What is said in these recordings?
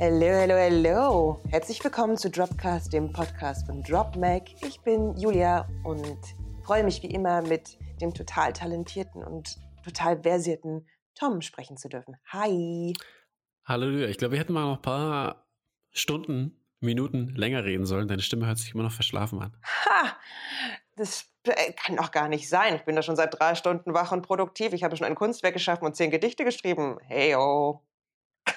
Hallo, hallo, hallo. Herzlich willkommen zu Dropcast, dem Podcast von DropMac. Ich bin Julia und freue mich wie immer mit dem total talentierten und total versierten Tom sprechen zu dürfen. Hi. Hallo, ich glaube, wir hätten mal noch ein paar Stunden, Minuten länger reden sollen. Deine Stimme hört sich immer noch verschlafen an. Ha! Das äh, kann doch gar nicht sein. Ich bin da schon seit drei Stunden wach und produktiv. Ich habe schon ein Kunstwerk geschaffen und zehn Gedichte geschrieben. Hey, oh.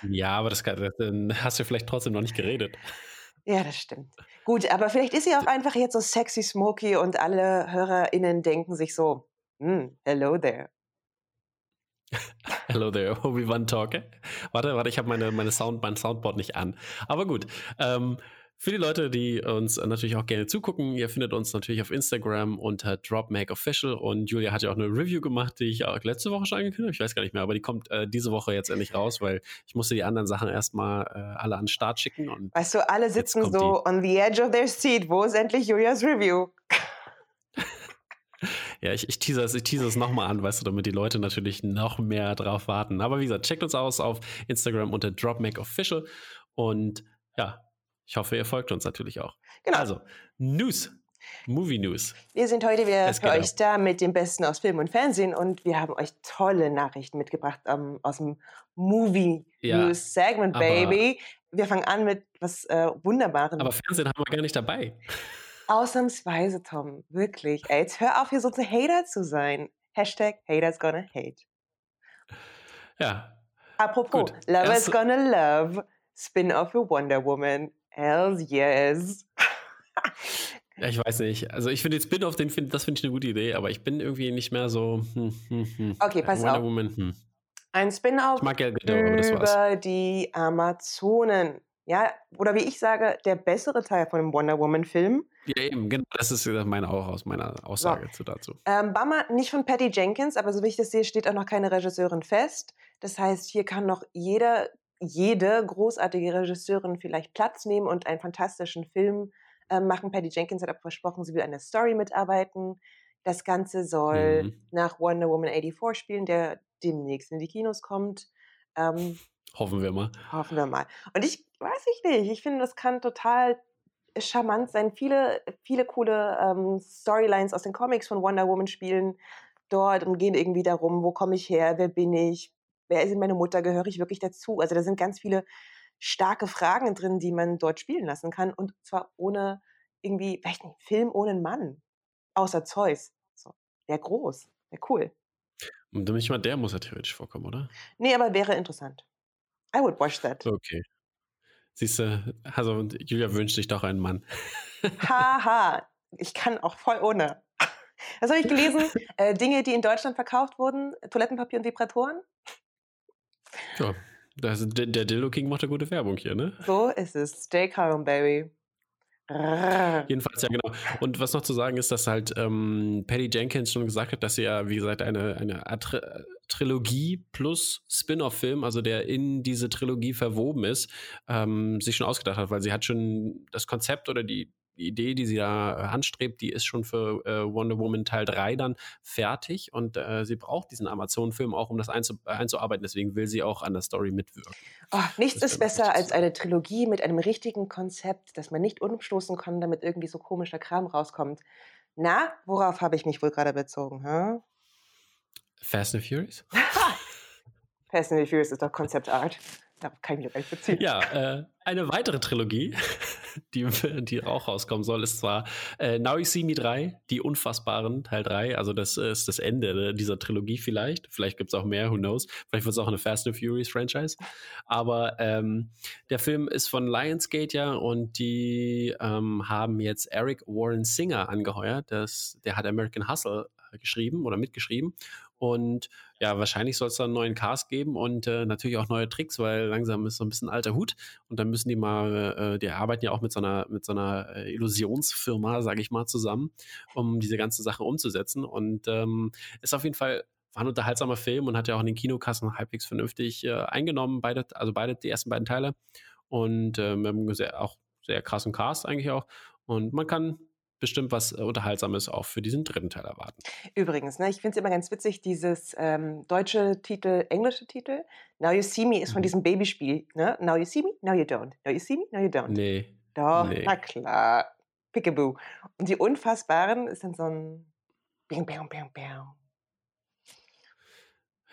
Ja, aber das, kann, dann hast du vielleicht trotzdem noch nicht geredet. Ja, das stimmt. Gut, aber vielleicht ist sie auch einfach jetzt so sexy smoky und alle HörerInnen denken sich so, hm, hello there. Hello there, Obi-Wan Talker. Warte, warte, ich habe meine, meine Sound, mein Soundboard nicht an. Aber gut. Ähm, für die Leute, die uns natürlich auch gerne zugucken, ihr findet uns natürlich auf Instagram unter DropMakeOfficial und Julia hat ja auch eine Review gemacht, die ich auch letzte Woche schon angekündigt habe, ich weiß gar nicht mehr, aber die kommt äh, diese Woche jetzt endlich raus, weil ich musste die anderen Sachen erstmal äh, alle an den Start schicken. Und weißt du, alle sitzen so die. on the edge of their seat. Wo ist endlich Julias Review? Ja, ich, ich tease es, ich tease es nochmal an, weißt du, damit die Leute natürlich noch mehr drauf warten. Aber wie gesagt, checkt uns aus auf Instagram unter DropMakeOfficial und ja, ich hoffe, ihr folgt uns natürlich auch. Genau. Also, News. Movie News. Wir sind heute wieder für euch da mit dem Besten aus Film und Fernsehen und wir haben euch tolle Nachrichten mitgebracht um, ähm, aus dem Movie ja, News Segment, Baby. Wir fangen an mit was äh, Wunderbarem. Aber Fernsehen haben wir gar nicht dabei. Ausnahmsweise, Tom. Wirklich. Ey, jetzt hör auf, hier so ein Hater zu sein. Hashtag Haters gonna hate. Ja. Apropos, Gut. Lovers gonna love. Spin-off für Wonder Woman. Hells yes. Ja, ich weiß nicht. Also ich finde den Spin-off, den find, das finde ich eine gute Idee, aber ich bin irgendwie nicht mehr so. Hm, hm, hm. Okay, pass Wonder auf. Woman, hm. Ein Spin-off über die Amazonen. Ja, oder wie ich sage, der bessere Teil von dem Wonder Woman-Film. Ja, eben, genau. Das ist meine auch aus meiner Aussage so. dazu. Ähm, Bummer, nicht von Patty Jenkins, aber so wie ich das sehe, steht auch noch keine Regisseurin fest. Das heißt, hier kann noch jeder jede großartige Regisseurin vielleicht Platz nehmen und einen fantastischen Film äh, machen. Patty Jenkins hat aber versprochen, sie will an der Story mitarbeiten. Das Ganze soll mhm. nach Wonder Woman 84 spielen, der demnächst in die Kinos kommt. Ähm, hoffen wir mal. Hoffen wir mal. Und ich weiß ich nicht, ich finde, das kann total charmant sein. Viele, viele coole ähm, Storylines aus den Comics von Wonder Woman spielen dort und gehen irgendwie darum, wo komme ich her, wer bin ich, wer ist meine Mutter, gehöre ich wirklich dazu? Also da sind ganz viele starke Fragen drin, die man dort spielen lassen kann und zwar ohne irgendwie, vielleicht nicht, Film ohne einen Mann, außer Zeus. So, wäre groß, wäre cool. Und nicht mal der muss ja theoretisch vorkommen, oder? Nee, aber wäre interessant. I would watch that. Okay. Siehst du, also Julia wünscht sich doch einen Mann. Haha, ich kann auch voll ohne. Was habe ich gelesen? äh, Dinge, die in Deutschland verkauft wurden, Toilettenpapier und Vibratoren. Ja, das, der, Dildo King macht ja gute Werbung hier, ne? So ist es. Stay calm, baby. Jedenfalls, ja, genau. Und was noch zu sagen ist, dass halt ähm, Patty Jenkins schon gesagt hat, dass sie ja, wie gesagt, eine, eine Tri Trilogie plus Spin-off-Film, also der in diese Trilogie verwoben ist, ähm, sich schon ausgedacht hat, weil sie hat schon das Konzept oder die, Idee, die sie da äh, anstrebt, die ist schon für äh, Wonder Woman Teil 3 dann fertig und äh, sie braucht diesen Amazon-Film auch, um das einzu einzuarbeiten. Deswegen will sie auch an der Story mitwirken. Oh, nichts ist besser als eine Trilogie mit einem richtigen Konzept, das man nicht umstoßen kann, damit irgendwie so komischer Kram rauskommt. Na, worauf habe ich mich wohl gerade bezogen? Huh? Fast and Furious? Fast and Furious ist doch Konzeptart. Da kann ich mich recht beziehen. Ja, äh, eine weitere Trilogie, die, die auch rauskommen soll, ist zwar äh, Now You See Me 3, die Unfassbaren, Teil 3. Also, das ist das Ende dieser Trilogie vielleicht. Vielleicht gibt es auch mehr, who knows. Vielleicht wird es auch eine Fast and Furious Franchise. Aber ähm, der Film ist von Lionsgate ja und die ähm, haben jetzt Eric Warren Singer angeheuert. Das, der hat American Hustle äh, geschrieben oder mitgeschrieben. Und ja, wahrscheinlich soll es da einen neuen Cast geben und äh, natürlich auch neue Tricks, weil langsam ist so ein bisschen alter Hut. Und dann müssen die mal, äh, die arbeiten ja auch mit so einer, mit so einer äh, Illusionsfirma, sage ich mal, zusammen, um diese ganze Sache umzusetzen. Und ähm, ist auf jeden Fall war ein unterhaltsamer Film und hat ja auch in den Kinokassen halbwegs vernünftig äh, eingenommen, beide, also beide, die ersten beiden Teile. Und ähm, sehr, auch sehr krassen Cast eigentlich auch. Und man kann bestimmt was äh, Unterhaltsames auch für diesen dritten Teil erwarten. Übrigens, ne, ich finde es immer ganz witzig, dieses ähm, deutsche Titel, englische Titel. Now You See Me ist von Mhm. diesem Babyspiel. Ne? Now You See Me, Now You Don't. Now You See Me, Now You Don't. Nee. Doch, nee. na klar. Pickaboo. Und die Unfassbaren ist dann so ein Bing, bing, bing, bing.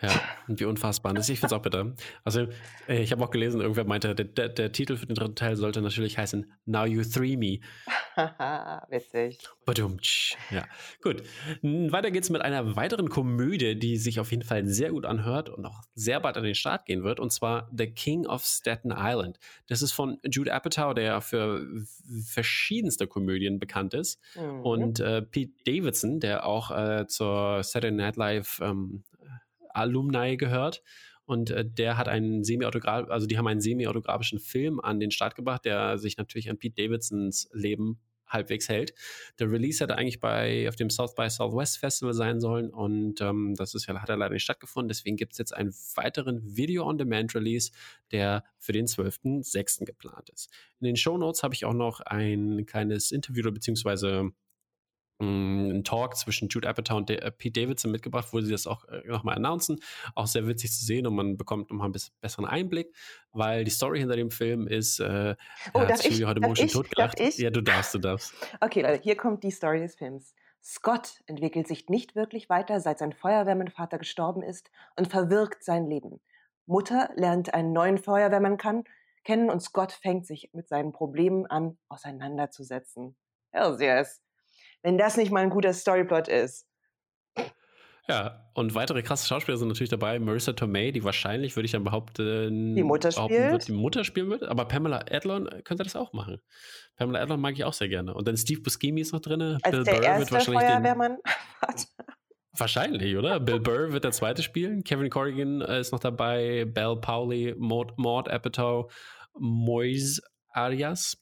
Ja, und wie unfassbar. Das, ich finde es auch bitter. Also, äh, ich habe auch gelesen, irgendwer meinte, der, der, der Titel für den dritten Teil sollte natürlich heißen Now You Three Me. Witzig. Badumtsch. Ja, gut. Weiter geht's mit einer weiteren Komödie, die sich auf jeden Fall sehr gut anhört und auch sehr bald an den Start gehen wird, und zwar The King of Staten Island. Das ist von Jude Apatow, der für verschiedenste Komödien bekannt ist. Mhm. Und äh, Pete Davidson, der auch äh, zur Saturday Night Live ähm, Alumni gehört. Und äh, der hat einen semi-autograf, also die haben einen semi-autografischen Film an den Start gebracht, der sich natürlich an Pete Davidsons Leben halbwegs hält. Der Release hätte eigentlich bei auf dem South by Southwest Festival sein sollen und ähm, das ist hat ja leider nicht stattgefunden. Deswegen gibt es jetzt einen weiteren Video-on-Demand-Release, der für den 12.06. geplant ist. In den Show Notes habe ich auch noch ein kleines Interview beziehungsweise ein Talk zwischen Jude Apatow und Pete Davidson mitgebracht, wo sie das auch äh, nochmal announcen. Auch sehr witzig zu sehen und man bekommt nochmal ein bisschen besseren Einblick, weil die Story hinter dem Film ist, äh, Oh, hat darf ich? Heute Darf Morgen schon ich? totgelacht. Darf ich? Ja, du darfst, du darfst. Okay, Leute, hier kommt die Story des Films. Scott entwickelt sich nicht wirklich weiter, seit sein Feuerwehrmannvater gestorben ist und verwirkt sein Leben. Mutter lernt einen neuen Feuerwehrmann kann, kennen und Scott fängt sich mit seinen Problemen an, auseinanderzusetzen. Hells yes. Wenn das nicht mal ein guter Storyplot ist. Ja, und weitere krasse Schauspieler sind natürlich dabei. Marissa Tomei, die wahrscheinlich, würde ich dann behaupten, Die Mutter behaupten wird, die Mutter spielen wird. Aber Pamela Adlon könnte das auch machen. Pamela Adlon mag ich auch sehr gerne. Und dann Steve Buscemi ist noch drin. Als der erste Feuerwehrmann. Wahrscheinlich, oder? Bill Burr wird der zweite spielen. Kevin Corrigan äh, ist noch dabei. Belle Powley, Maud, Maud Apatow, Moise Arias,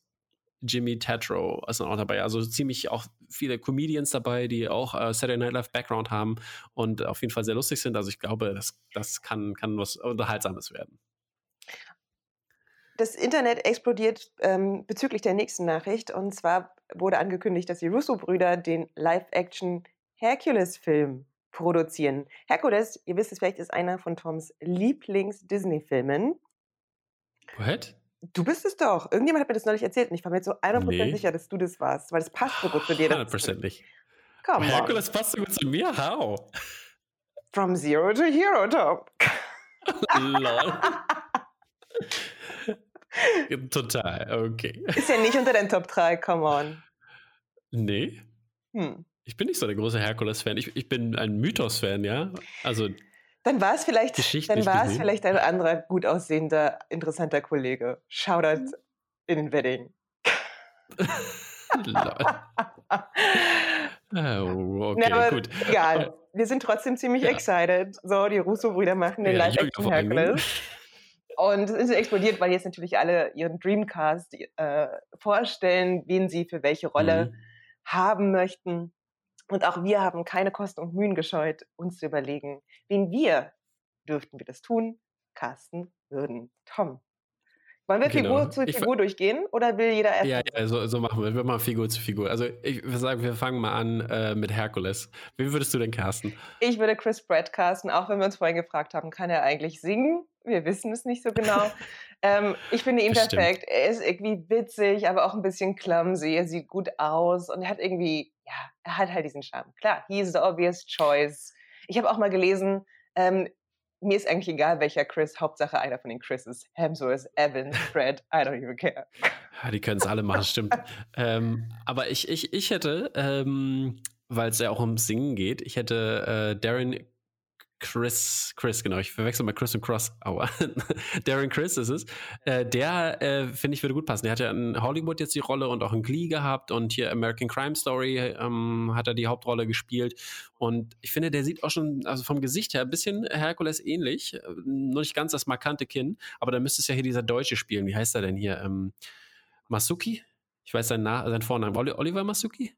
Jimmy Tatro ist auch dabei. Also ziemlich auch viele Comedians dabei, die auch äh, Saturday Night Live Background haben und auf jeden Fall sehr lustig sind. Also ich glaube, das, das kann, kann was Unterhaltsames werden. Das Internet explodiert ähm, bezüglich der nächsten Nachricht. Und zwar wurde angekündigt, dass die Russo-Brüder den Live-Action Hercules-Film produzieren. Hercules, ihr wisst es vielleicht, ist einer von Toms Lieblings-Disney-Filmen. What? Du bist es doch. Irgendjemand hat mir das neulich erzählt und ich war mir jetzt so 100% Nee. sicher, dass du das warst, weil das passt so gut zu dir. Das ist- 100% nicht. Come on. Hercules passt so gut zu mir. How? From Zero to Hero, Tom. Lol. Total, okay. Ist ja nicht unter den Top 3, come on. Nee, Hm. ich bin nicht so der große Herkules-Fan. Ich, ich bin ein Mythos-Fan, ja. Also, Dann war es vielleicht, dann war es vielleicht ein anderer gut aussehender, interessanter Kollege. Shoutout in den Wedding. lol. Oh, okay, Na, aber gut. egal. Wir sind trotzdem ziemlich Ja. excited. So, die Russo-Brüder machen den Ja, Live-Action Julia vor allen Dingen. Hercules. Und es ist explodiert, weil jetzt natürlich alle ihren Dreamcast äh, vorstellen, wen sie für welche Rolle Mhm. haben möchten. Und auch wir haben keine Kosten und Mühen gescheut, uns zu überlegen, wen wir dürften wir das tun, casten würden. Tom. Wollen wir Genau. Figur zu Ich Figur durchgehen oder will jeder erst? Ja, ja so, so machen wir. Wir machen Figur zu Figur. Also, ich würde sagen, wir fangen mal an äh, mit Herkules. Wen würdest du denn casten? Ich würde Chris Pratt casten, auch wenn wir uns vorhin gefragt haben, kann er eigentlich singen? Wir wissen es nicht so genau. ähm, ich finde ihn Das stimmt. perfekt. Er ist irgendwie witzig, aber auch ein bisschen clumsy. Er sieht gut aus und er hat irgendwie, ja, er hat halt diesen Charme. Klar, he is the obvious choice. Ich habe auch mal gelesen, ähm, mir ist eigentlich egal, welcher Chris, Hauptsache einer von den Chris's. Hemsworth, Evans, Fred, I don't even care. Ja, die können es alle machen, stimmt. ähm, aber ich, ich, ich hätte, ähm, weil es ja auch ums Singen geht, ich hätte äh, Darren Chris, Chris, genau, ich verwechsel mal Chris und Cross, aua. Darren Chris ist es. Äh, der, äh, finde ich, würde gut passen. Der hat ja in Hollywood jetzt die Rolle und auch in Glee gehabt und hier American Crime Story ähm, hat er die Hauptrolle gespielt. Und ich finde, der sieht auch schon, also vom Gesicht her, ein bisschen Herkules ähnlich. Äh, Nur nicht ganz das markante Kinn, aber da müsste es ja hier dieser Deutsche spielen. Wie heißt er denn hier? Ähm, Masuki? Ich weiß seinen, Na seinen Vornamen. Oli Oliver Masuki?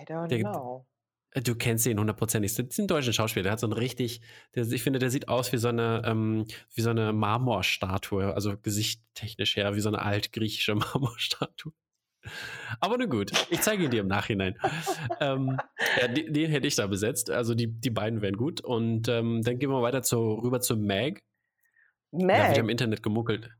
I don't Der- know. Du kennst ihn hundertprozentig. Das ist ein deutscher Schauspieler. Der hat so einen richtig, der, ich finde, der sieht aus wie so eine, ähm, wie so eine Marmorstatue. Also gesichttechnisch her, wie so eine altgriechische Marmorstatue. Aber nun gut, ich zeige ihn dir im Nachhinein. ähm, ja, den, den, hätte ich da besetzt. Also die, die beiden wären gut. Und ähm, dann gehen wir weiter zu, rüber zu Mag. Mag? Da wird im Internet gemuckelt.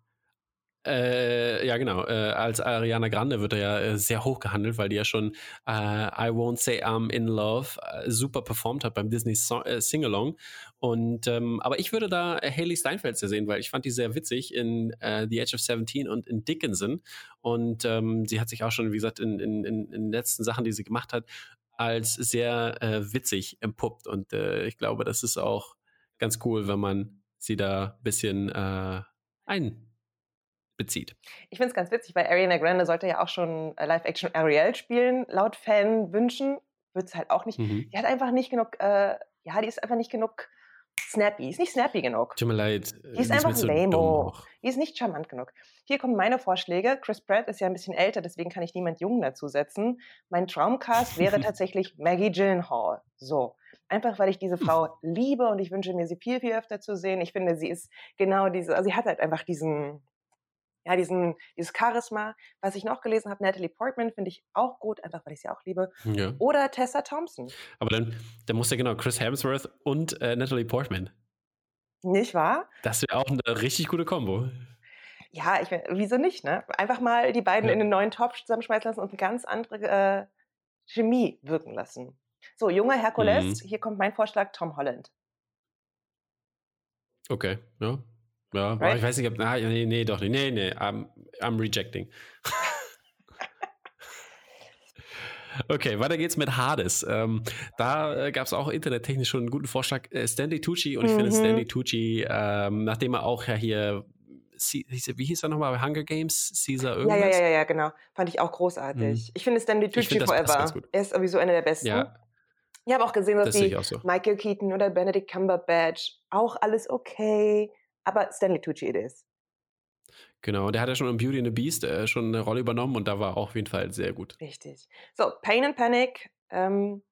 Äh, ja, genau. Äh, als Ariana Grande wird er ja äh, sehr hoch gehandelt, weil die ja schon äh, I Won't Say I'm in Love äh, super performt hat beim Disney so äh, Singalong. Und ähm, aber ich würde da Haley Steinfeld sehen, weil ich fand die sehr witzig in The Age of 17 und in Dickinson. Und ähm, sie hat sich auch schon, wie gesagt, in, in, in, in den letzten Sachen, die sie gemacht hat, als sehr witzig empuppt. Und ich glaube, das ist auch ganz cool, wenn man sie da ein bisschen ein bezieht. Ich finde es ganz witzig, weil Ariana Grande sollte ja auch schon Live-Action Ariel spielen, laut Fan-Wünschen. Wird es halt auch nicht. Mhm. Die hat einfach nicht genug, äh, ja, die ist einfach nicht genug snappy. Ist nicht snappy genug. Tut mir leid. Die ist, die einfach so lame. Die ist nicht charmant genug. Hier kommen meine Vorschläge. Chris Pratt ist ja ein bisschen älter, deswegen kann ich niemand Jungen dazusetzen. Mein Traumcast wäre tatsächlich Maggie Gyllenhaal. So. Einfach weil ich diese Frau liebe und ich wünsche mir sie viel, viel öfter zu sehen. Ich finde, sie ist genau diese, also sie hat halt einfach diesen, ja, diesen, dieses Charisma. Was ich noch gelesen habe, Natalie Portman finde ich auch gut, einfach weil ich sie auch liebe. Ja. Oder Tessa Thompson. Aber dann, dann muss ja genau Chris Hemsworth und äh, Natalie Portman. Nicht wahr? Das wäre auch eine richtig gute Kombo. Ja, ich, wieso nicht, ne? Einfach mal die beiden ja. in den neuen Topf zusammenschmeißen lassen und eine ganz andere äh, Chemie wirken lassen. So, junger Herkules, mhm. hier kommt mein Vorschlag, Tom Holland. Okay, ja, ja, right? ich weiß nicht, ob. Ah, nee, nee, doch nicht. Nee, nee, I'm, I'm rejecting. Okay, weiter geht's mit Hades. Ähm, da äh, gab es auch internettechnisch schon einen guten Vorschlag. Äh, Stanley Tucci und mhm. ich finde Stanley Tucci, ähm, nachdem er auch ja hier, wie hieß er nochmal bei Hunger Games? Caesar irgendwas? Ja, ja, ja, ja, genau. Fand ich auch großartig. Mhm. Ich finde Stanley Tucci find, forever. Er ist sowieso einer der besten. Ja. Ich habe auch gesehen, dass das die so. Michael Keaton oder Benedict Cumberbatch auch alles okay aber Stanley Tucci it is. Genau, der hat ja schon in Beauty and the Beast äh, schon eine Rolle übernommen und da war auch auf jeden Fall sehr gut. Richtig. So, Pain and Panic ähm,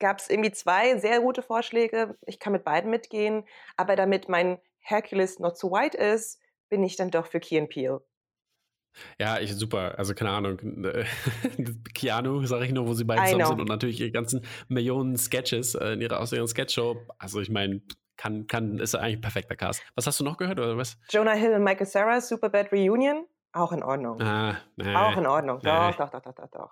gab es irgendwie zwei sehr gute Vorschläge. Ich kann mit beiden mitgehen, aber damit mein Hercules not so white ist, bin ich dann doch für Key and Peel. Ja, ich super. Also keine Ahnung. Keanu, sage ich nur, wo sie beide zusammen sind und natürlich ihre ganzen Millionen Sketches äh, in ihrer aus ihrer Sketchshow. Also ich meine, kann, kann, ist eigentlich ein perfekter Cast. Was hast du noch gehört oder was? Jonah Hill und Michael Sarah, Superbad Reunion, auch in Ordnung. Ah, nee, auch in Ordnung. Nee. Doch, doch, doch, doch, doch, doch.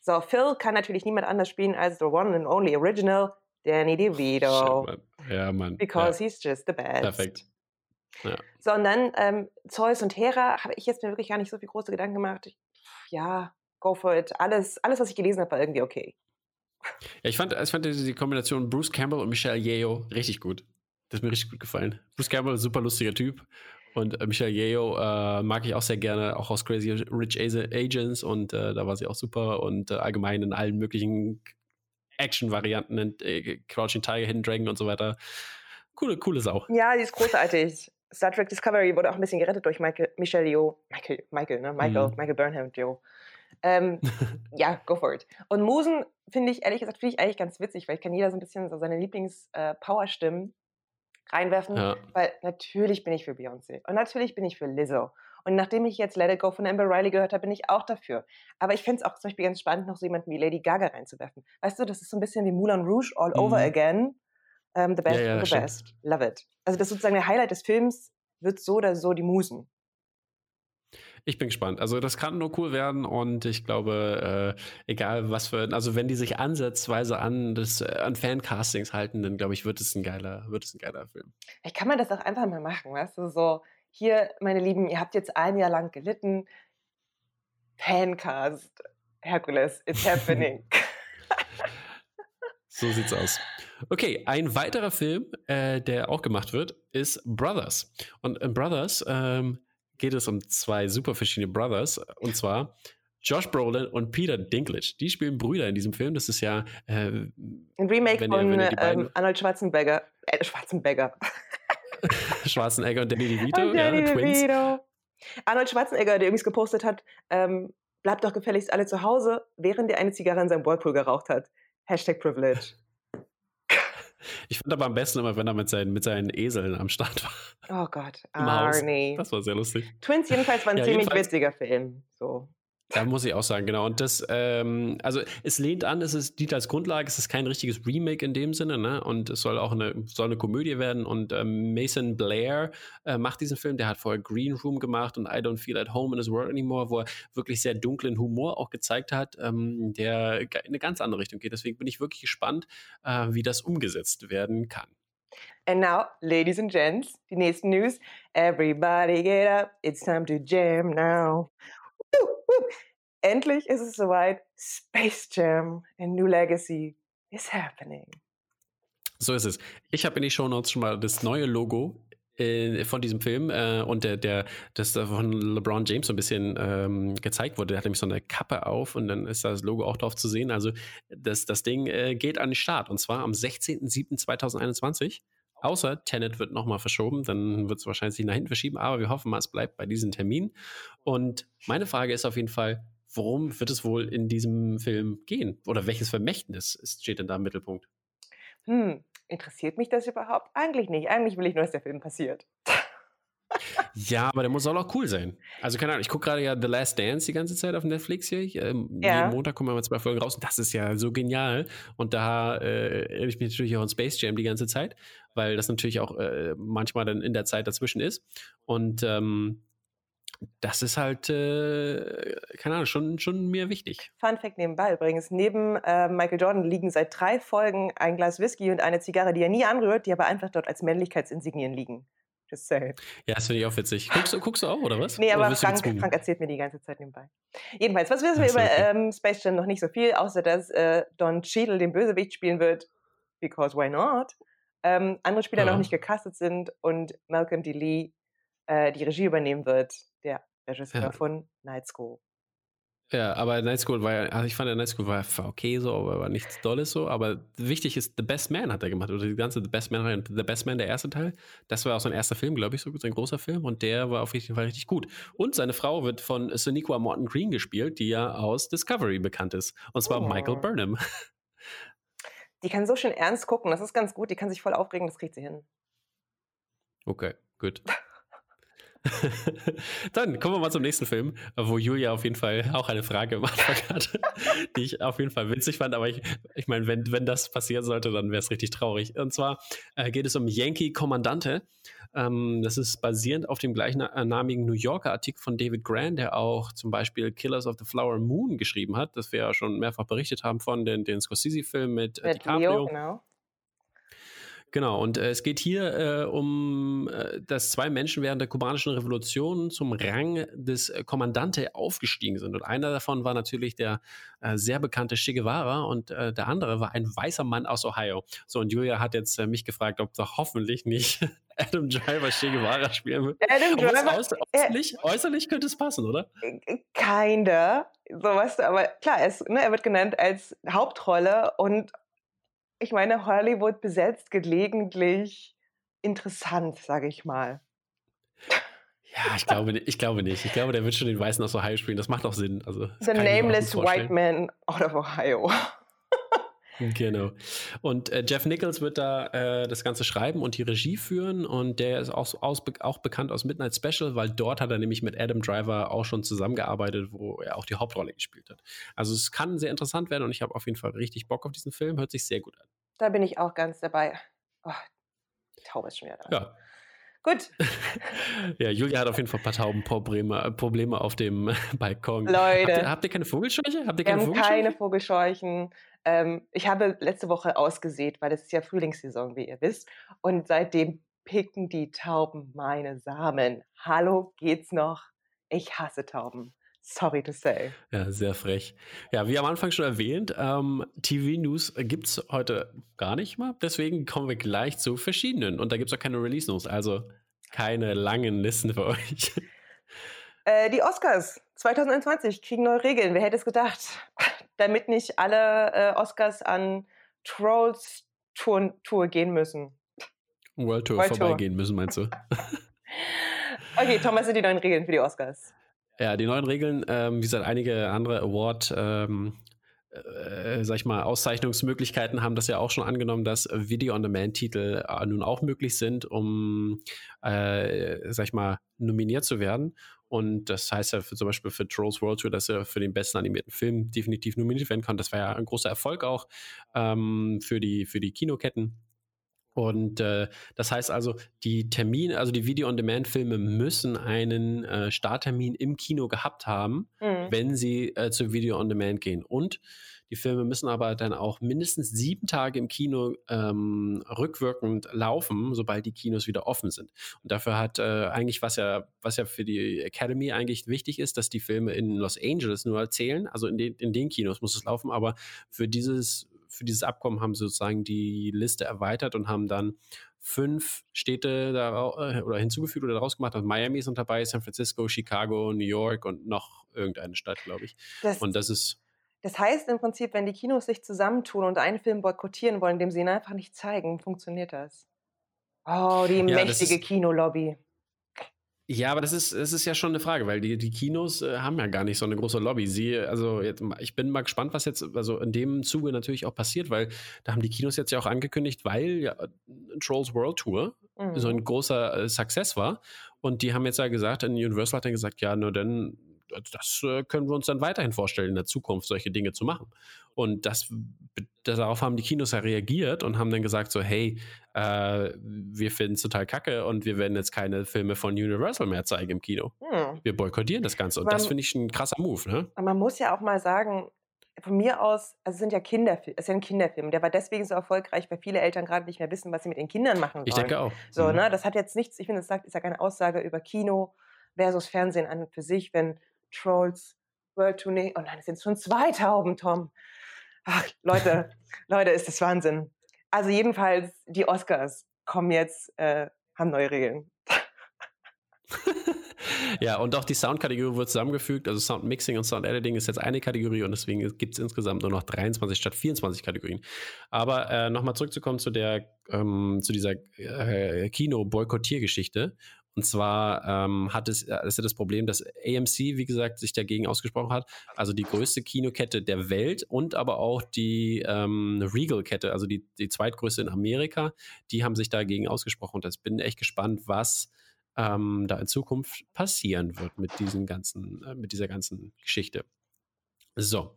So, Phil kann natürlich niemand anders spielen als the one and only original Danny DeVito. Shit, Ja, Mann. Because ja. he's just the best. Perfekt. Ja. So, und dann ähm, Zeus und Hera habe ich jetzt mir wirklich gar nicht so viel große Gedanken gemacht. Ich, ja, go for it. Alles, alles, was ich gelesen habe, war irgendwie okay. Ja, ich fand, ich fand die Kombination Bruce Campbell und Michelle Yeo richtig gut. Das ist mir richtig gut gefallen. Bruce Campbell, super lustiger Typ. Und äh, Michelle Yeo äh, mag ich auch sehr gerne, auch aus Crazy Rich Agents. Und äh, da war sie auch super. Und äh, allgemein in allen möglichen Action-Varianten, äh, Crouching Tiger, Hidden Dragon und so weiter. Coole, coole Sau. Ja, die ist großartig. Star Trek Discovery wurde auch ein bisschen gerettet durch Michael, Michelle Yeoh. Michael, Michael, ne? Michael, mhm. Michael Burnham, Joe. Ähm, ja, go for it. Und Musen finde ich, ehrlich gesagt, finde ich eigentlich ganz witzig, weil ich kann jeder so ein bisschen so seine Lieblings-Power-Stimmen äh, reinwerfen, ja. weil natürlich bin ich für Beyoncé und natürlich bin ich für Lizzo. Und nachdem ich jetzt Let It Go von Amber Riley gehört habe, bin ich auch dafür. Aber ich fände es auch zum Beispiel ganz spannend, noch so jemanden wie Lady Gaga reinzuwerfen. Weißt du, das ist so ein bisschen wie Moulin Rouge all over mhm. again. Um, the best ja, ja, the stimmt. best. Love it. Also das ist sozusagen der Highlight des Films, wird so oder so die Musen. Ich bin gespannt. Also das kann nur cool werden und ich glaube, äh, egal was für, also wenn die sich ansatzweise an das äh, an Fancastings halten, dann glaube ich, wird es ein geiler, wird es ein geiler Film. Ich kann man das auch einfach mal machen, weißt du, so hier, meine Lieben, ihr habt jetzt ein Jahr lang gelitten. Fancast, Hercules, it's happening. so sieht's aus. Okay, ein weiterer Film, äh, der auch gemacht wird, ist Brothers. Und in Brothers ähm, geht es um zwei super verschiedene Brothers. Und zwar Josh Brolin und Peter Dinklage. Die spielen Brüder in diesem Film. Das ist ja äh, ein Remake von ihr, ähm, Arnold Schwarzenegger. Äh, Schwarzenegger. Schwarzenegger und Danny DeVito. Und Danny ja, DeVito. Arnold Schwarzenegger, der übrigens gepostet hat, ähm, bleibt doch gefälligst alle zu Hause, während er eine Zigarre in seinem Whirlpool geraucht hat. Hashtag Privilege. Ich fand aber am besten immer, wenn er mit seinen, mit seinen Eseln am Start war. Oh Gott, Arnie. Das war sehr lustig. Twins jedenfalls war ein ja, ziemlich witziger Film. So. Da muss ich auch sagen, genau. Und das, ähm, also es lehnt an, es ist, dient als Grundlage, es ist kein richtiges Remake in dem Sinne, ne? Und es soll auch eine, soll eine Komödie werden. Und ähm, Mason Blair äh, macht diesen Film, der hat vorher Green Room gemacht und I Don't Feel at Home in this World Anymore, wo er wirklich sehr dunklen Humor auch gezeigt hat, ähm, der in eine ganz andere Richtung geht. Deswegen bin ich wirklich gespannt, äh, wie das umgesetzt werden kann. And now, ladies and gents, die nächsten News. Everybody get up, it's time to jam now. Endlich ist es soweit. Space Jam in New Legacy is happening. So ist es. Ich habe in die Show Notes schon mal das neue Logo äh, von diesem Film äh, und der, der, das von LeBron James so ein bisschen ähm, gezeigt wurde. Der hat nämlich so eine Kappe auf und dann ist das Logo auch drauf zu sehen. Also das, das Ding äh, geht an den Start und zwar am 16.07.2021. Außer Tenet wird nochmal verschoben, dann wird es wahrscheinlich nach hinten verschieben, aber wir hoffen mal, es bleibt bei diesem Termin. Und meine Frage ist auf jeden Fall, worum wird es wohl in diesem Film gehen? Oder welches Vermächtnis steht denn da im Mittelpunkt? Hm, interessiert mich das überhaupt? Eigentlich nicht. Eigentlich will ich nur, dass der Film passiert. Ja, aber der muss auch cool sein. Also keine Ahnung, ich gucke gerade ja The Last Dance die ganze Zeit auf Netflix hier. Ähm, ja. Jeden Montag kommen wir mal zwei Folgen raus und das ist ja so genial. Und da äh, erinnere ich mich natürlich auch an Space Jam die ganze Zeit, weil das natürlich auch äh, manchmal dann in der Zeit dazwischen ist. Und ähm, das ist halt, äh, keine Ahnung, schon, schon mir wichtig. Fun Fact nebenbei übrigens: Neben äh, Michael Jordan liegen seit drei Folgen ein Glas Whisky und eine Zigarre, die er nie anrührt, die aber einfach dort als Männlichkeitsinsignien liegen. Just say. Ja, das finde ich auch witzig. Guckst, guckst, du auch, oder was? Nee, aber Frank, Frank, erzählt mir die ganze Zeit nebenbei. Jedenfalls, was wissen wir über ähm, Space Jam noch nicht so viel, außer dass äh, Don Cheadle den Bösewicht spielen wird, because why not? Ähm, andere Spieler ja. noch nicht gecastet sind und Malcolm D. Lee äh, die Regie übernehmen wird, der Regisseur ja. von Night School. Ja, aber Night School war ja, also ich fand der Night School war, okay so, aber war nichts Dolles so. Aber wichtig ist, The Best Man hat er gemacht. Oder die ganze The Best Man, The Best Man, der erste Teil. Das war auch sein erster Film, glaube ich, so sein großer Film. Und der war auf jeden Fall richtig gut. Und seine Frau wird von Sonequa Morton Green gespielt, die ja aus Discovery bekannt ist. Und zwar oh. Michael Burnham. Die kann so schön ernst gucken, das ist ganz gut. Die kann sich voll aufregen, das kriegt sie hin. Okay, gut. Dann kommen wir mal zum nächsten Film, wo Julia auf jeden Fall auch eine Frage am Anfang hatte, die ich auf jeden Fall witzig fand. Aber ich, ich meine, wenn, wenn das passieren sollte, dann wäre es richtig traurig. Und zwar äh, geht es um Yankee Kommandante. Ähm, das ist basierend auf dem gleichnamigen New Yorker Artikel von David Grant, der auch zum Beispiel Killers of the Flower Moon geschrieben hat, das wir ja schon mehrfach berichtet haben von den, den Scorsese-Film mit, äh, mit DiCaprio. Leo, genau. Genau, und äh, es geht hier äh, um, äh, dass zwei Menschen während der kubanischen Revolution zum Rang des Kommandante aufgestiegen sind. Und einer davon war natürlich der äh, sehr bekannte Che Guevara und äh, der andere war ein weißer Mann aus Ohio. So, und Julia hat jetzt mich gefragt, ob doch hoffentlich nicht Adam Driver Che Guevara spielen wird. Adam Driver, äußer, äußerlich, äußerlich könnte es passen, oder? Kinda. So, weißt du, aber klar, es, ne, er wird genannt als Hauptrolle und ich meine, Hollywood besetzt gelegentlich interessant, sage ich mal. Ja, ich glaube, ich glaube nicht. Ich glaube, der wird schon den Weißen aus Ohio spielen. Das macht auch Sinn. Also, The Nameless White Man out of Ohio. Genau. Und äh, Jeff Nichols wird da äh, das Ganze schreiben und die Regie führen. Und der ist auch, aus, auch bekannt aus Midnight Special, weil dort hat er nämlich mit Adam Driver auch schon zusammengearbeitet, wo er auch die Hauptrolle gespielt hat. Also es kann sehr interessant werden und ich habe auf jeden Fall richtig Bock auf diesen Film. Hört sich sehr gut an. Da bin ich auch ganz dabei. Oh, Taube ist schon wieder da. Ja. Gut. ja, Julia hat auf jeden Fall ein paar Taubenprobleme Probleme auf dem Balkon. Leute. Habt ihr, habt ihr keine Vogelscheuche? Habt ihr keine Wir haben keine Vogelscheuchen. Ähm, ich habe letzte Woche ausgesät, weil es ist ja Frühlingssaison, wie ihr wisst. Und seitdem picken die Tauben meine Samen. Hallo, geht's noch? Ich hasse Tauben. Sorry to say. Ja, sehr frech. Ja, wie am Anfang schon erwähnt, ähm, TV-News gibt es heute gar nicht mal. Deswegen kommen wir gleich zu verschiedenen. Und da gibt es auch keine Release-News, also keine langen Listen für euch. Äh, die Oscars 2021 kriegen neue Regeln. Wer hätte es gedacht? Damit nicht alle äh, Oscars an Trolls Tour, Tour gehen müssen. World Tour World vorbeigehen Tour. müssen, meinst du? okay, Thomas, sind die neuen Regeln für die Oscars? Ja, die neuen Regeln, ähm, wie gesagt, einige andere Award, ähm, äh, sag ich mal, Auszeichnungsmöglichkeiten haben das ja auch schon angenommen, dass Video-on-Demand-Titel äh, nun auch möglich sind, um, äh, sag ich mal, nominiert zu werden. Und das heißt ja für, zum Beispiel für Trolls World Tour, dass er für den besten animierten Film definitiv nominiert werden kann. Das war ja ein großer Erfolg auch ähm, für, die, für die Kinoketten. Und äh, das heißt also, die Termine, also die Video-on-Demand-Filme müssen einen äh, Starttermin im Kino gehabt haben, mhm. wenn sie äh, zu Video-on-Demand gehen. Und die Filme müssen aber dann auch mindestens sieben Tage im Kino ähm, rückwirkend laufen, sobald die Kinos wieder offen sind. Und dafür hat äh, eigentlich, was ja, was ja für die Academy eigentlich wichtig ist, dass die Filme in Los Angeles nur erzählen. Also in den, in den Kinos muss es laufen, aber für dieses für dieses Abkommen haben sie sozusagen die Liste erweitert und haben dann fünf Städte da, äh, oder hinzugefügt oder daraus gemacht. Also Miami ist dabei, San Francisco, Chicago, New York und noch irgendeine Stadt, glaube ich. Das, und das ist. Das heißt im Prinzip, wenn die Kinos sich zusammentun und einen Film boykottieren wollen, dem sie ihn einfach nicht zeigen, funktioniert das. Oh, die ja, mächtige Kinolobby. Ja, aber das ist, das ist ja schon eine Frage, weil die, die Kinos äh, haben ja gar nicht so eine große Lobby. Sie, also jetzt, ich bin mal gespannt, was jetzt also in dem Zuge natürlich auch passiert, weil da haben die Kinos jetzt ja auch angekündigt, weil ja Trolls World Tour mhm. so ein großer äh, Success war. Und die haben jetzt ja gesagt, Universal hat dann gesagt, ja, nur dann das äh, können wir uns dann weiterhin vorstellen, in der Zukunft solche Dinge zu machen. Und das, darauf haben die Kinos ja reagiert und haben dann gesagt so, hey, äh, wir finden es total kacke und wir werden jetzt keine Filme von Universal mehr zeigen im Kino. Hm. Wir boykottieren das Ganze. Und man, das finde ich ein krasser Move. Ne? Man muss ja auch mal sagen, von mir aus, also es sind ja Kinderfilme, es ist ja ein Kinderfilm. Der war deswegen so erfolgreich, weil viele Eltern gerade nicht mehr wissen, was sie mit den Kindern machen sollen. Ich denke auch. So, mhm. ne, das hat jetzt nichts, ich finde, das ist ja keine Aussage über Kino versus Fernsehen an und für sich, wenn Trolls World Tournee. Oh nein, es sind schon zwei Tauben, Tom. Ach, Leute, Leute, ist das Wahnsinn. Also jedenfalls, die Oscars kommen jetzt, äh, haben neue Regeln. ja, und auch die Soundkategorie wird zusammengefügt. Also Sound Mixing und Sound Editing ist jetzt eine Kategorie und deswegen gibt es insgesamt nur noch 23 statt 24 Kategorien. Aber äh, nochmal zurückzukommen zu der, ähm, zu dieser äh, Kino-Boykottier-Geschichte. Und zwar ähm, hat es, äh, ist ja das Problem, dass AMC, wie gesagt, sich dagegen ausgesprochen hat. Also die größte Kinokette der Welt und aber auch die ähm, Regal-Kette, also die, die zweitgrößte in Amerika, die haben sich dagegen ausgesprochen. Und ich bin echt gespannt, was ähm, da in Zukunft passieren wird mit diesem ganzen, äh, mit dieser ganzen Geschichte. So,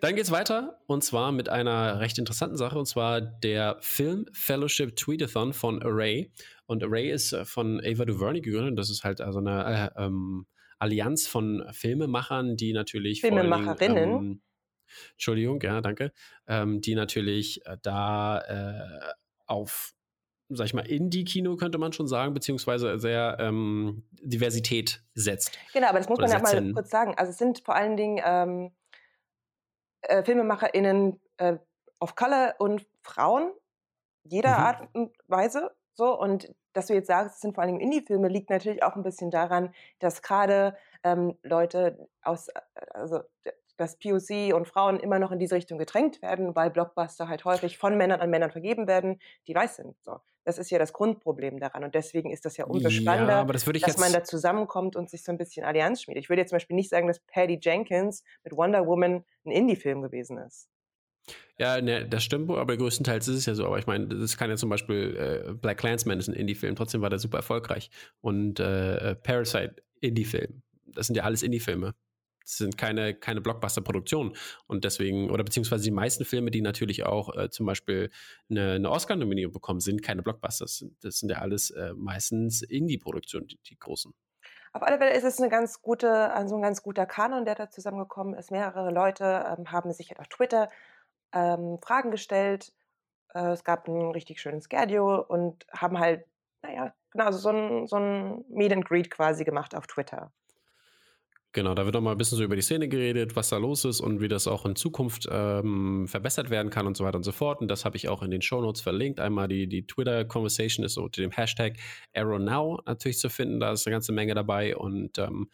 dann geht's weiter und zwar mit einer recht interessanten Sache und zwar der Film Fellowship Tweetathon von Array. Und Array ist äh, von Ava DuVernay gegründet. Das ist halt also eine äh, ähm, Allianz von Filmemachern, die natürlich Filmemacherinnen. Allem, ähm, Entschuldigung, ja, danke. Ähm, die natürlich äh, da äh, auf sag ich mal, Indie-Kino könnte man schon sagen, beziehungsweise sehr ähm, Diversität setzt. Genau, aber das muss man ja mal kurz sagen. Also es sind vor allen Dingen ähm, äh, FilmemacherInnen äh, of Color und Frauen, jeder mhm. Art und Weise. So, und dass du jetzt sagst, es sind vor allem Indie-Filme, liegt natürlich auch ein bisschen daran, dass gerade ähm, Leute aus, äh, also dass POC und Frauen immer noch in diese Richtung gedrängt werden, weil Blockbuster halt häufig von Männern an Männern vergeben werden, die weiß sind. So. Das ist ja das Grundproblem daran. Und deswegen ist das ja umso spannender, ja, das dass man da zusammenkommt und sich so ein bisschen Allianz schmiedet. Ich würde jetzt zum Beispiel nicht sagen, dass Patty Jenkins mit Wonder Woman ein Indie-Film gewesen ist. Ja, ne, das stimmt, aber größtenteils ist es ja so. Aber ich meine, das kann ja zum Beispiel äh, Black Clansman ist ein Indie-Film, trotzdem war der super erfolgreich. Und äh, äh Parasite, Indie-Film. Das sind ja alles Indie-Filme. Sind keine, keine Blockbuster-Produktionen. Und deswegen, oder beziehungsweise die meisten Filme, die natürlich auch äh, zum Beispiel eine, eine Oscar-Nominierung bekommen, sind keine Blockbusters. Das sind ja alles äh, meistens Indie-Produktionen, die, die großen. Auf alle Fälle ist es eine ganz gute, also ein ganz guter Kanon, der da zusammengekommen ist. Mehrere Leute ähm, haben sich halt auf Twitter ähm, Fragen gestellt. Äh, es gab ein richtig schönes Schedule und haben halt, naja, genau, so ein, so ein Meet and Greet quasi gemacht auf Twitter. Genau, da wird nochmal ein bisschen so über die Szene geredet, was da los ist und wie das auch in Zukunft ähm, verbessert werden kann und so weiter und so fort. Und das habe ich auch in den Shownotes verlinkt. Einmal die, die Twitter-Conversation ist unter dem Hashtag ArrowNow natürlich zu finden. Da ist eine ganze Menge dabei. Und ähm,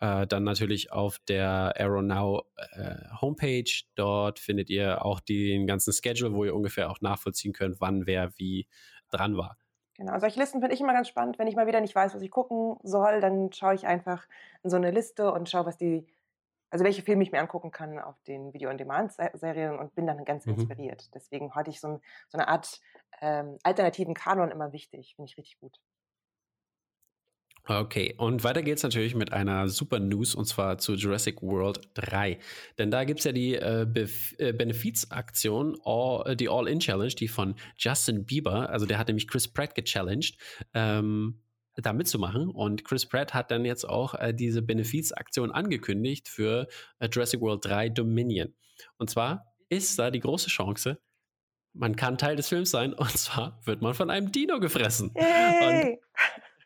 äh, dann natürlich auf der ArrowNow äh, Homepage. Dort findet ihr auch den ganzen Schedule, wo ihr ungefähr auch nachvollziehen könnt, wann wer wie dran war. Genau, solche Listen finde ich immer ganz spannend. Wenn ich mal wieder nicht weiß, was ich gucken soll, dann schaue ich einfach in so eine Liste und schaue, was die, also welche Filme ich mir angucken kann auf den Video-on-Demand-Serien und bin dann ganz mhm. inspiriert. Deswegen hatte ich so, ein, so eine Art ähm, alternativen Kanon immer wichtig. Finde ich richtig gut. Okay, und weiter geht's natürlich mit einer super News und zwar zu Jurassic World 3. Denn da gibt es ja die äh, äh, Benefizaktion, All, die All-In Challenge, die von Justin Bieber, also der hat nämlich Chris Pratt gechallenged, ähm, da mitzumachen. Und Chris Pratt hat dann jetzt auch äh, diese Benefizaktion angekündigt für äh, Jurassic World 3 Dominion. Und zwar ist da die große Chance, man kann Teil des Films sein und zwar wird man von einem Dino gefressen. Hey. Und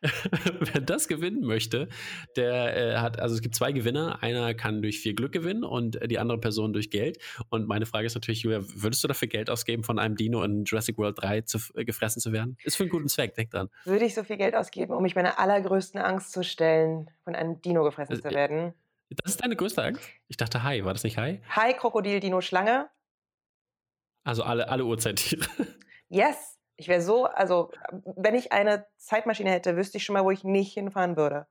wer das gewinnen möchte, der äh, hat, also es gibt zwei Gewinner. Einer kann durch viel Glück gewinnen und die andere Person durch Geld. Und meine Frage ist natürlich, Julia, würdest du dafür Geld ausgeben, von einem Dino in Jurassic World 3 zu, äh, gefressen zu werden? Ist für einen guten Zweck, denk dran. Würde ich so viel Geld ausgeben, um mich meiner allergrößten Angst zu stellen, von einem Dino gefressen also, zu werden? Das ist deine größte Angst? Ich dachte Hai, war das nicht Hai? Hai, Krokodil, Dino, Schlange. Also alle, alle Urzeittiere. Yes, ich wäre so, also wenn ich eine Zeitmaschine hätte, wüsste ich schon mal, wo ich nicht hinfahren würde.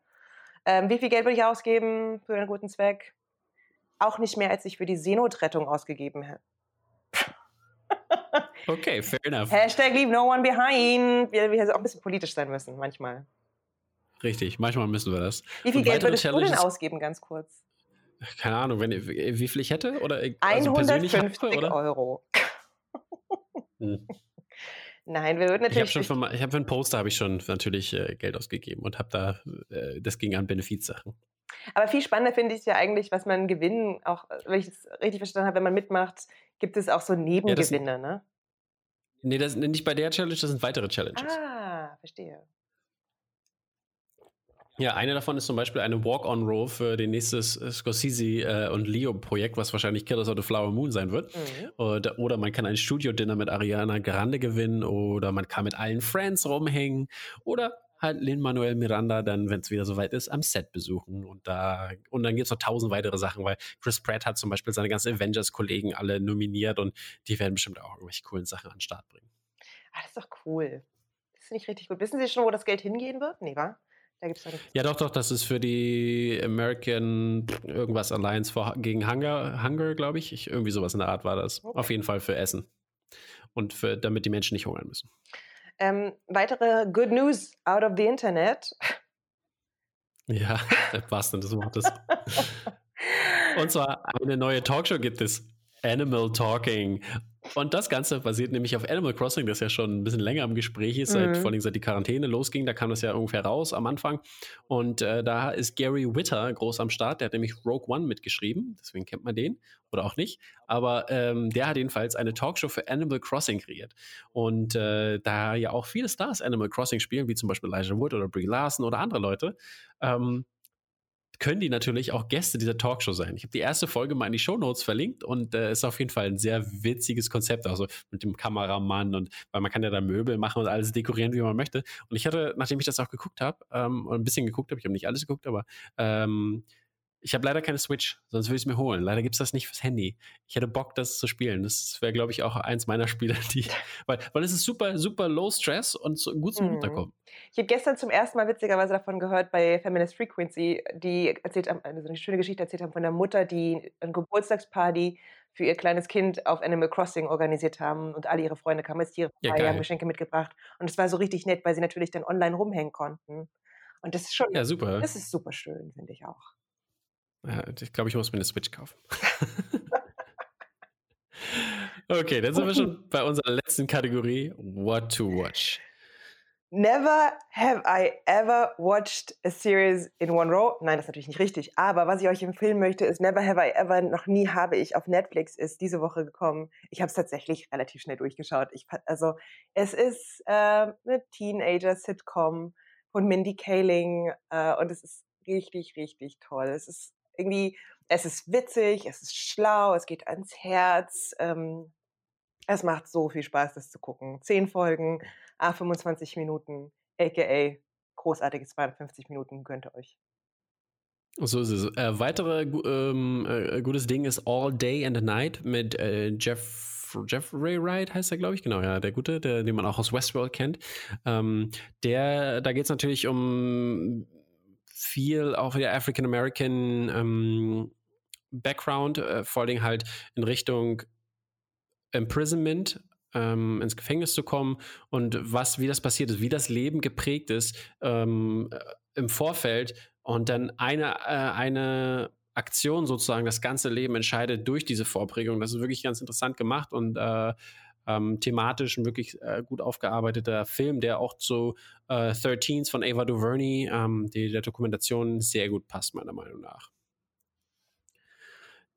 Ähm, wie viel Geld würde ich ausgeben für einen guten Zweck? Auch nicht mehr, als ich für die Seenotrettung ausgegeben hätte. okay, fair enough. Hashtag leave no one behind. Wir, wir auch ein bisschen politisch sein müssen, manchmal. Richtig, manchmal müssen wir das. Wie viel Geld würdest Challenges? du denn ausgeben, ganz kurz? Keine Ahnung, wenn, wie viel ich hätte? Oder, also 150 habe, oder? Euro. Hm. Nein, wir würden natürlich. Ich habe schon für, ich hab für ein Poster habe ich schon natürlich äh, Geld ausgegeben und habe da, äh, das ging an Benefizsachen. Aber viel spannender finde ich ja eigentlich, was man gewinnen, auch wenn ich es richtig verstanden habe, wenn man mitmacht, gibt es auch so Nebengewinne, ja, das, ne? Nee, das, nicht bei der Challenge, das sind weitere Challenges. Ah, verstehe. Ja, eine davon ist zum Beispiel eine Walk-on-Row für den nächstes Scorsese äh, und Leo-Projekt, was wahrscheinlich Killers of the Flower Moon sein wird. Mhm. Oder, oder, man kann ein Studio-Dinner mit Ariana Grande gewinnen oder man kann mit allen Friends rumhängen oder halt Lin-Manuel Miranda dann, wenn es wieder soweit ist, am Set besuchen. Und da und dann gibt es noch tausend weitere Sachen, weil Chris Pratt hat zum Beispiel seine ganzen Avengers-Kollegen alle nominiert und die werden bestimmt auch irgendwelche coolen Sachen an den Start bringen. Ah, das ist doch cool. Das finde ich richtig gut. Wissen Sie schon, wo das Geld hingehen wird? Nee, wa? Da gibt's ja, doch, doch, das ist für die American irgendwas Alliance for, gegen Hunger, Hunger glaube ich. ich. Irgendwie sowas in der Art war das. Okay. Auf jeden Fall für Essen. Und für, damit die Menschen nicht hungern müssen. Ähm, weitere Good News out of the Internet. Ja, der wahrsten des Wortes. Und zwar eine neue Talkshow gibt es. Animal Talking. Und das Ganze basiert nämlich auf Animal Crossing, das ja schon ein bisschen länger im Gespräch ist, seit, mhm. vor allem seit die Quarantäne losging. Da kam das ja ungefähr raus am Anfang. Und äh, da ist Gary Witter groß am Start. Der hat nämlich Rogue One mitgeschrieben. Deswegen kennt man den. Oder auch nicht. Aber ähm, der hat jedenfalls eine Talkshow für Animal Crossing kreiert. Und äh, da ja auch viele Stars Animal Crossing spielen, wie zum Beispiel Elijah Wood oder Brie Larson oder andere Leute, ähm, können die natürlich auch Gäste dieser Talkshow sein. Ich habe die erste Folge mal in die Shownotes verlinkt und äh, ist auf jeden Fall ein sehr witziges Konzept, also mit dem Kameramann und weil man kann ja da Möbel machen und alles dekorieren, wie man möchte. Und ich hatte, nachdem ich das auch geguckt habe, ähm, ein bisschen geguckt habe, ich habe nicht alles geguckt, aber ähm, ich habe leider keine Switch, sonst würde ich es mir holen. Leider gibt es das nicht fürs Handy. Ich hätte Bock, das zu spielen. Das wäre, glaube ich, auch eins meiner Spiele, die. Weil, weil es ist super, super low stress und so, gut zum mhm. Runterkommen. Ich habe gestern zum ersten Mal witzigerweise davon gehört bei Feminist Frequency, die erzählt haben, also eine schöne Geschichte erzählt haben von der Mutter, die eine Geburtstagsparty für ihr kleines Kind auf Animal Crossing organisiert haben und alle ihre Freunde kamen als Tiere vorbei, ja, haben Geschenke mitgebracht. Und es war so richtig nett, weil sie natürlich dann online rumhängen konnten. Und das ist schon, ja, super. das ist super schön, finde ich auch. Ja, ich glaube, ich muss mir eine Switch kaufen. okay, dann sind wir schon bei unserer letzten Kategorie, What to Watch. Never have I ever watched a series in one row. Nein, das ist natürlich nicht richtig. Aber was ich euch empfehlen möchte, ist Never have I ever, noch nie habe ich auf Netflix, ist diese Woche gekommen. Ich habe es tatsächlich relativ schnell durchgeschaut. Ich, also, es ist äh, eine Teenager-Sitcom von Mindy Kaling äh, und es ist richtig, richtig toll. Es ist irgendwie, es ist witzig, es ist schlau, es geht ans Herz. Ähm, es macht so viel Spaß, das zu gucken. Zehn Folgen, a 25 Minuten, aka großartige 52 Minuten gönnt ihr euch. So ist es. Äh, weitere ähm, äh, gutes Ding ist All Day and Night mit äh, Jeff Jeffrey Wright heißt er, glaube ich, genau, ja, der Gute, der, den man auch aus Westworld kennt. Ähm, der, da geht es natürlich um viel auch der African American ähm, Background, äh, vor allem halt in Richtung Imprisonment, ähm, ins Gefängnis zu kommen und was, wie das passiert ist, wie das Leben geprägt ist ähm, äh, im Vorfeld und dann eine, äh, eine Aktion sozusagen das ganze Leben entscheidet durch diese Vorprägung. Das ist wirklich ganz interessant gemacht und äh, ähm, thematisch ein wirklich äh, gut aufgearbeiteter Film, der auch zu äh, 13s von Ava DuVernay, ähm, die der Dokumentation, sehr gut passt, meiner Meinung nach.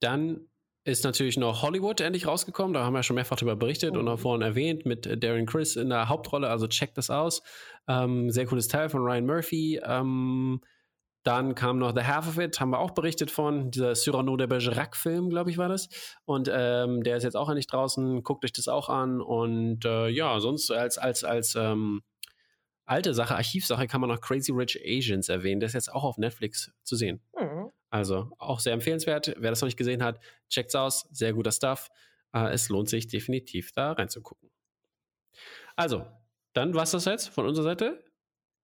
Dann ist natürlich noch Hollywood endlich rausgekommen. Da haben wir schon mehrfach darüber berichtet oh. und auch vorhin erwähnt mit Darren Chris in der Hauptrolle. Also checkt das aus. Ähm, sehr cooles Teil von Ryan Murphy. Ähm, dann kam noch The Half of It, haben wir auch berichtet von, dieser Cyrano de Bergerac-Film, glaube ich, war das. Und ähm, der ist jetzt auch endlich draußen. Guckt euch das auch an. Und äh, ja, sonst als, als, als ähm, alte Sache, Archivsache, kann man noch Crazy Rich Asians erwähnen. Der ist jetzt auch auf Netflix zu sehen. Mhm. Also auch sehr empfehlenswert. Wer das noch nicht gesehen hat, checkt's aus. Sehr guter Stuff. Äh, es lohnt sich definitiv, da reinzugucken. Also, dann war's das jetzt von unserer Seite.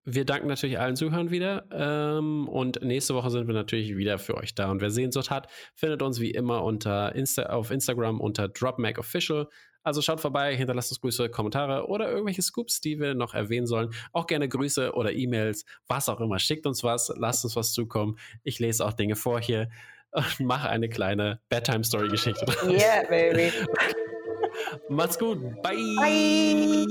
Wir danken natürlich allen Zuhörern wieder. Ähm, und nächste Woche sind wir natürlich wieder für euch da. Und wer Sehnsucht hat, findet uns wie immer unter Insta auf Instagram unter DropMacOfficial. Also schaut vorbei, hinterlasst uns Grüße, Kommentare oder irgendwelche Scoops, die wir noch erwähnen sollen. Auch gerne Grüße oder E-Mails, was auch immer. Schickt uns was, lasst uns was zukommen. Ich lese auch Dinge vor hier und mache eine kleine Bedtime-Story-Geschichte. Yeah, baby. Macht's gut. Bye. Bye.